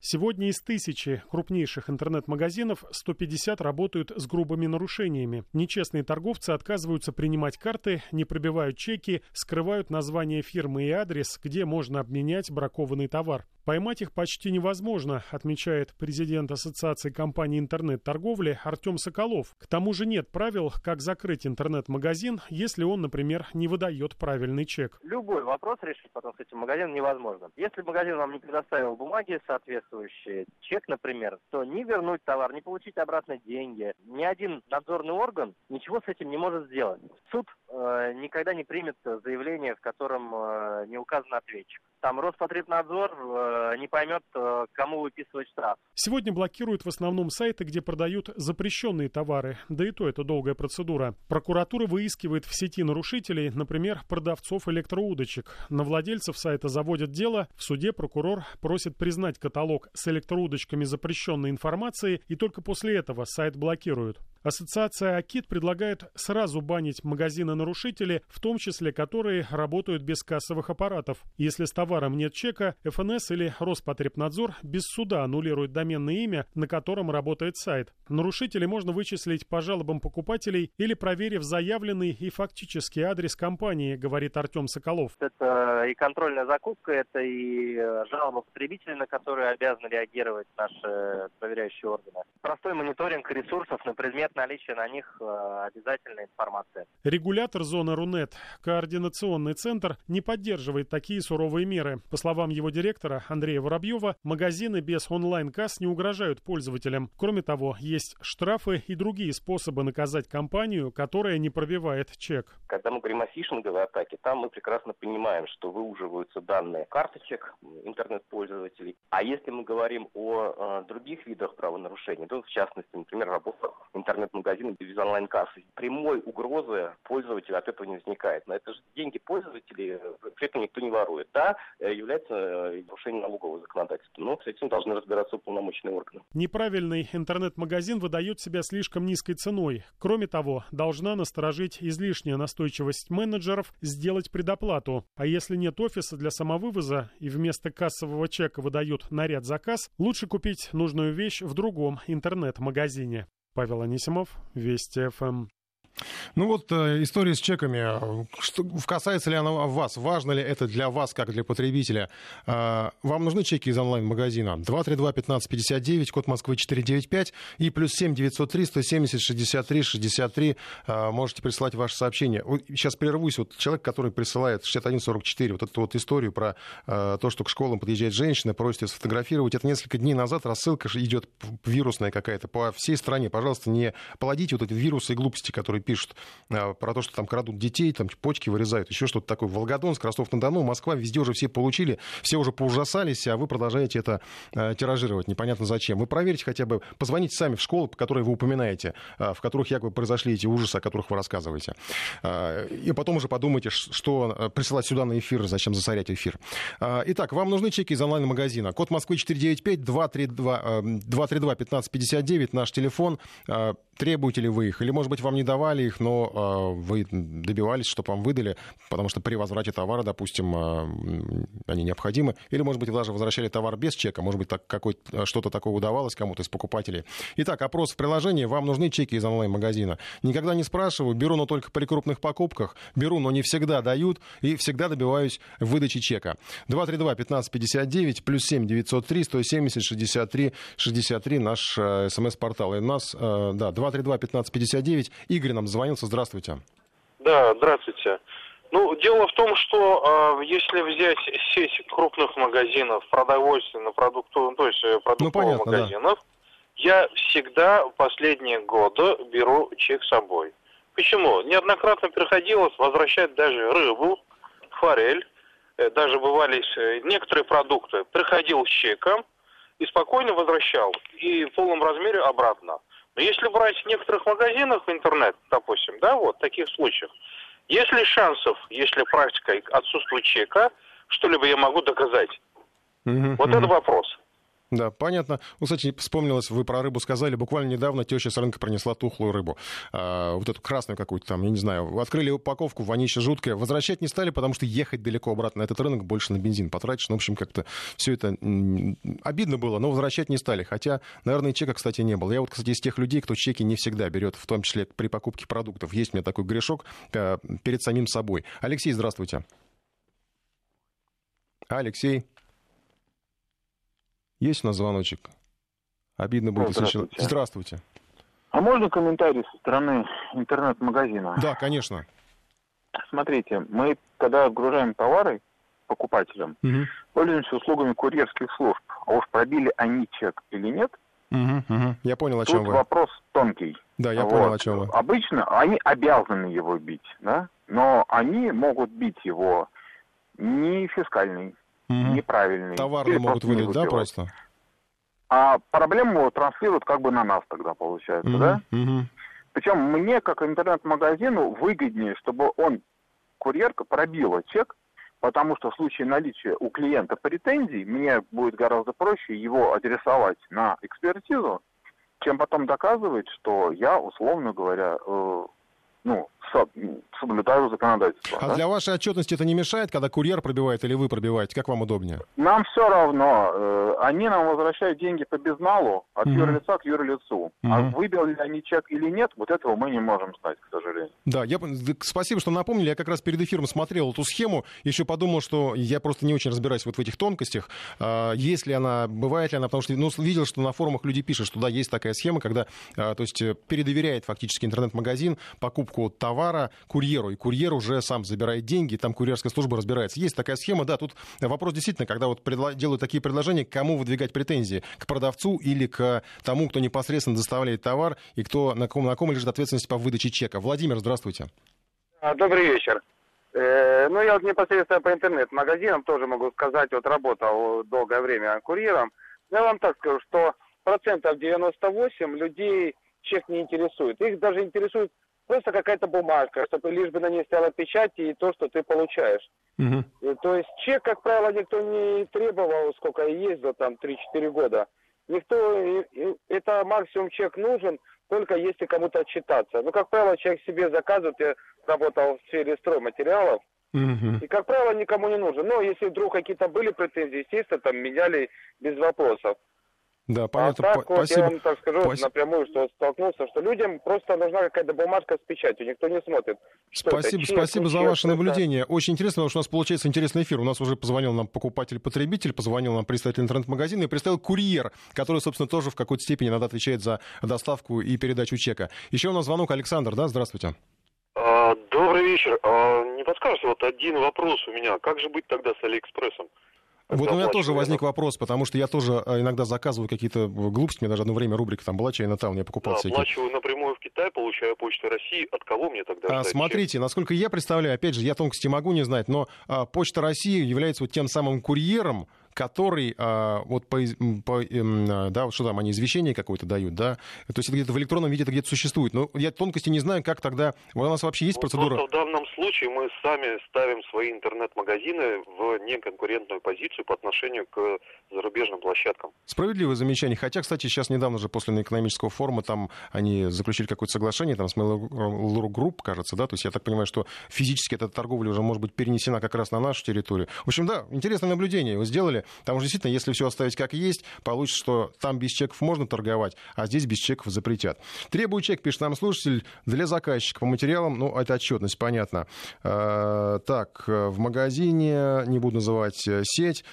Сегодня из тысячи крупнейших интернет-магазинов 150 работают с грубыми нарушениями. Нечестные торговцы отказываются принимать карты, не пробивают чеки, скрывают название фирмы и адрес, где можно обменять бракованный товар. Поймать их почти невозможно, отмечает президент Ассоциации компаний интернет-торговли Артем Соколов. К тому же нет правил, как закрыть интернет-магазин, если он, например, не выдает правильный чек. Любой вопрос решить потом с этим магазином невозможно. Если магазин вам не предоставил бумаги соответствующие, чек, например, то не вернуть товар, не получить обратно деньги, ни один надзорный орган ничего с этим не может сделать. Суд э, никогда не примет заявление, в котором э, не указан ответчик. Там Роспотребнадзор э, не поймет, э, кому выписывать штраф. Сегодня блокируют в основном сайты, где продают запрещенные товары, да и то это долгая процедура. Прокуратура выискивает в сети нарушителей, например, продавцов электроудочек. На владельцев сайта заводят дело, в суде прокурор просит признать каталог с электроудочками запрещенной информацией, и только после этого сайт блокируют. Ассоциация «Акит» предлагает сразу банить магазины-нарушители, в том числе которые работают без кассовых аппаратов. Если с товаром нет чека, ФНС или Роспотребнадзор без суда аннулирует доменное имя, на котором работает сайт. Нарушителей можно вычислить по жалобам покупателей или проверив заявленный и фактический адрес компании, говорит Артем Соколов. Это и контрольная закупка, это и э, жалоба потребителей, на которые обязаны реагировать наши проверяющие органы. Простой мониторинг ресурсов на предмет наличия на них э, обязательной информации. Регулятор зоны Рунет, координационный центр, не поддерживает такие суровые меры. По словам его директора Андрея Воробьева, магазины без онлайн-касс не угрожают пользователям. Кроме того, есть штрафы и другие способы наказать компанию, которая не пробивает чек. Когда мы говорим о фишинговой атаке, там мы прекрасно понимаем, что выуживаются данные карточек интернет-пользователей. А если мы говорим о э, других видах правонарушений, то в частности, например, работа интернет-магазина без онлайн-кассы, прямой угрозы пользователя от этого не возникает. Но это же деньги пользователей, при этом никто не ворует. Да, э, является э, нарушением налогового законодательства, но с этим должны разбираться уполномоченные органы. Неправильный интернет-магазин выдает себя слишком низкой ценой. Кроме того, должна насторожить излишняя настойчивость менеджеров сделать предоплату. А если нет офиса для самовывоза и вместо кассового чека выдают наряд заказ, лучше купить нужную вещь в другом интернет-магазине. Павел Анисимов, Вести ФМ. Ну вот э, история с чеками. Что, касается ли она вас? Важно ли это для вас, как для потребителя? Э, вам нужны чеки из онлайн-магазина? 232-1559, код Москвы 495 и плюс 7 903 170 63 63. Э, можете присылать ваше сообщение. Сейчас прервусь. Вот человек, который присылает 6144, вот эту вот историю про э, то, что к школам подъезжает женщина, просит ее сфотографировать. Это несколько дней назад рассылка идет вирусная какая-то по всей стране. Пожалуйста, не плодите вот эти вирусы и глупости, которые пишут э, про то, что там крадут детей, там почки вырезают, еще что-то такое. Волгодонск, Ростов-на-Дону, Москва, везде уже все получили, все уже поужасались, а вы продолжаете это э, тиражировать. Непонятно зачем. Вы проверьте хотя бы, позвоните сами в школы, которые вы упоминаете, э, в которых якобы произошли эти ужасы, о которых вы рассказываете. И потом уже подумайте, что присылать сюда на эфир, зачем засорять эфир. Итак, вам нужны чеки из онлайн-магазина. Код Москвы 495 232 232 1559, наш телефон. Требуете ли вы их? Или, может быть, вам не давали их, но э, вы добивались, чтобы вам выдали, потому что при возврате товара, допустим, э, они необходимы. Или, может быть, вы даже возвращали товар без чека. Может быть, так, что-то такое удавалось кому-то из покупателей. Итак, опрос в приложении. Вам нужны чеки из онлайн-магазина? Никогда не спрашиваю. Беру, но только при крупных покупках. Беру, но не всегда дают. И всегда добиваюсь выдачи чека. 232-1559, плюс 7 903 170 63 63 наш смс-портал. И у нас, да, 2 232-1559. Игорь нам звонился. Здравствуйте. Да, здравствуйте. Ну, дело в том, что э, если взять сеть крупных магазинов, продовольственных, продуктов, то есть э, продуктовых ну, понятно, магазинов, да. я всегда последние годы беру чек с собой. Почему? Неоднократно приходилось возвращать даже рыбу, форель, э, даже бывали э, некоторые продукты. Приходил с чеком и спокойно возвращал. И в полном размере обратно. Но если брать в некоторых магазинах интернет, допустим, да, вот в таких случаях, если шансов, если практика отсутствует чека, что-либо я могу доказать. Mm-hmm. Вот это вопрос. Да, понятно. Ну, кстати, вспомнилось, вы про рыбу сказали, буквально недавно теща с рынка принесла тухлую рыбу. А, вот эту красную какую-то там, я не знаю. Открыли упаковку, вонище жуткое. Возвращать не стали, потому что ехать далеко обратно на этот рынок больше на бензин потратишь. Ну, в общем, как-то все это обидно было, но возвращать не стали. Хотя, наверное, чека, кстати, не было. Я вот, кстати, из тех людей, кто чеки не всегда берет, в том числе при покупке продуктов. Есть у меня такой грешок э, перед самим собой. Алексей, здравствуйте. Алексей. Есть у нас звоночек? Обидно будет, Здравствуйте. если... Здравствуйте. А можно комментарий со стороны интернет-магазина? Да, конечно. Смотрите, мы, когда отгружаем товары покупателям, угу. пользуемся услугами курьерских служб. А уж пробили они чек или нет, угу, угу. Я понял, о чем Тут вы. вопрос тонкий. Да, я вот. понял, о чем вы. Обычно они обязаны его бить, да? Но они могут бить его не фискальный, угу. неправильный. Товарно могут выдать, да, просто? А проблему транслируют как бы на нас тогда, получается, угу, да? Угу. Причем мне, как интернет-магазину, выгоднее, чтобы он, курьерка, пробила чек, потому что в случае наличия у клиента претензий, мне будет гораздо проще его адресовать на экспертизу, чем потом доказывать, что я, условно говоря, э, ну, соблюдаю законодательство. А да? для вашей отчетности это не мешает, когда курьер пробивает или вы пробиваете? Как вам удобнее? Нам все равно. Э, они нам возвращают деньги по безналу от Мгм. юрлица к юрлицу. А Мгм. выбили ли они чек или нет, вот этого мы не можем знать, к сожалению. Да, я, спасибо, что напомнили. Я как раз перед эфиром смотрел эту схему, еще подумал, что я просто не очень разбираюсь вот в этих тонкостях. А, есть ли она, бывает ли она, потому что ну, видел, что на форумах люди пишут, что да, есть такая схема, когда а, то есть, э, передоверяет фактически интернет-магазин покупку товара курьеру, и курьер уже сам забирает деньги, там курьерская служба разбирается. Есть такая схема, да, тут вопрос действительно, когда вот делают такие предложения, кому выдвигать претензии? К продавцу или к тому, кто непосредственно доставляет товар, и кто, на ком, на ком лежит ответственность по выдаче чека? Владимир, здравствуйте. А, Добрый вечер. Э, ну, я вот непосредственно по интернет-магазинам тоже могу сказать, вот работал долгое время курьером. Я вам так скажу, что процентов 98 людей чек не интересует. Их даже интересует просто какая-то бумажка, чтобы лишь бы на ней стояла печать и то, что ты получаешь. Э, То есть чек, как правило, никто не требовал, сколько я ездил, там 3-4 года. Никто, и- и это максимум чек нужен, только если кому-то отчитаться. Ну, как правило, человек себе заказывает, я работал в сфере стройматериалов, и, как правило, никому не нужен. Но если вдруг какие-то были претензии, естественно, там меняли без вопросов. Да, А понятно. так, По- вот Спасибо. я вам так скажу Спас- напрямую, что столкнулся, что людям просто нужна какая-то бумажка с печатью, никто не смотрит. что Спасибо, чек, спасибо за ваше это- наблюдение. Очень интересно, потому что у нас получается интересный эфир. У нас уже позвонил нам покупатель-потребитель, позвонил нам представитель интернет-магазина и представил курьер, который, собственно, тоже в какой-то степени иногда отвечает за доставку и передачу чека. Еще у нас звонок Александр, да? Здравствуйте. А, Добрый вечер. А, Не подскажете, вот один вопрос у меня. Как же быть тогда с Алиэкспрессом? Вот у меня тоже возник вопрос, потому что я тоже э, иногда заказываю какие-то глупости. У меня даже одно время рубрика там была «Чайна Таун», я покупал Да, всякие. оплачиваю напрямую в Китай, получаю почту России. От кого мне тогда А, ждать Смотрите, насколько я представляю, опять же, я тонкости могу не знать, но а, Почта России является вот тем самым курьером, который а, вот по, по, эм, а, да, вот что там, они извещение какое-то дают, да, то есть это где-то в электронном виде это где-то существует. Но я тонкости не знаю, как тогда, вот у нас вообще есть процедура... Просто в данном случае мы сами ставим свои интернет-магазины в неконкурентную позицию по отношению к зарубежным площадкам. Справедливое замечание. Хотя, кстати, сейчас недавно же после экономического форума там они заключили какое-то соглашение там, с Mail.ru Group, кажется, да? То есть я так понимаю, что физически эта торговля уже может быть перенесена как раз на нашу территорию. В общем, да, интересное наблюдение вы сделали. Потому что действительно, если все оставить как есть, получится, что там без чеков можно торговать, а здесь без чеков запретят. Требую чек, пишет нам слушатель, для заказчика по материалам, ну, это отчетность, понятно. Э, Так, э, в магазине, не буду называть э, сеть,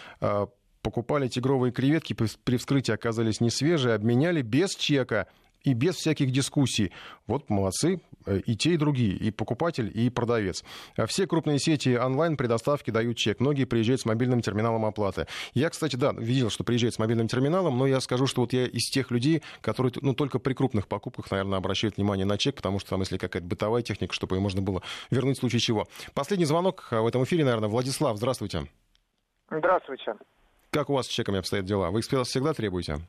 покупали тигровые креветки, при- вскрытии оказались не свежие, обменяли без чека и без всяких дискуссий. Вот молодцы и те, и другие, и покупатель, и продавец. А Все крупные сети онлайн предоставки дают чек. Многие приезжают с мобильным терминалом оплаты. Я, кстати, да, видел, что приезжают с мобильным терминалом, но я скажу, что вот я из тех людей, которые ну, только при крупных покупках, наверное, обращают внимание на чек, потому что там, если какая-то бытовая техника, чтобы ее можно было вернуть в случае чего. Последний звонок а, в этом эфире, наверное, Владислав, здравствуйте. Здравствуйте. Как у вас с чеками обстоят дела? Вы их всегда требуете?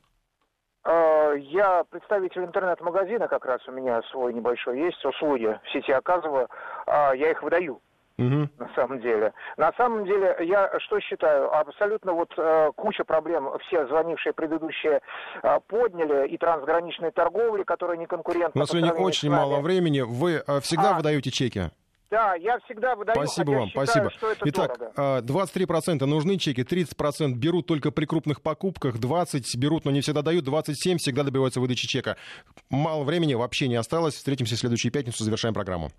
Э, Я представитель интернет-магазина, как раз у меня свой небольшой есть, услуги в сети оказываю, а я их выдаю. угу. на самом деле. На самом деле, я что считаю, абсолютно вот э, куча проблем все звонившие предыдущие э, подняли, и трансграничной торговли, которая не конкурентна. У нас сегодня очень мало времени. Вы э, всегда а, выдаете чеки? Да, я всегда выдаю, Спасибо вам, считаю, спасибо. Что это Итак, дорого. 23% а, нужны чеки, 30% берут только при крупных покупках, 20% берут, но не всегда дают, 27% всегда добиваются выдачи чека. Мало времени вообще не осталось. Встретимся в следующую пятницу, завершаем программу.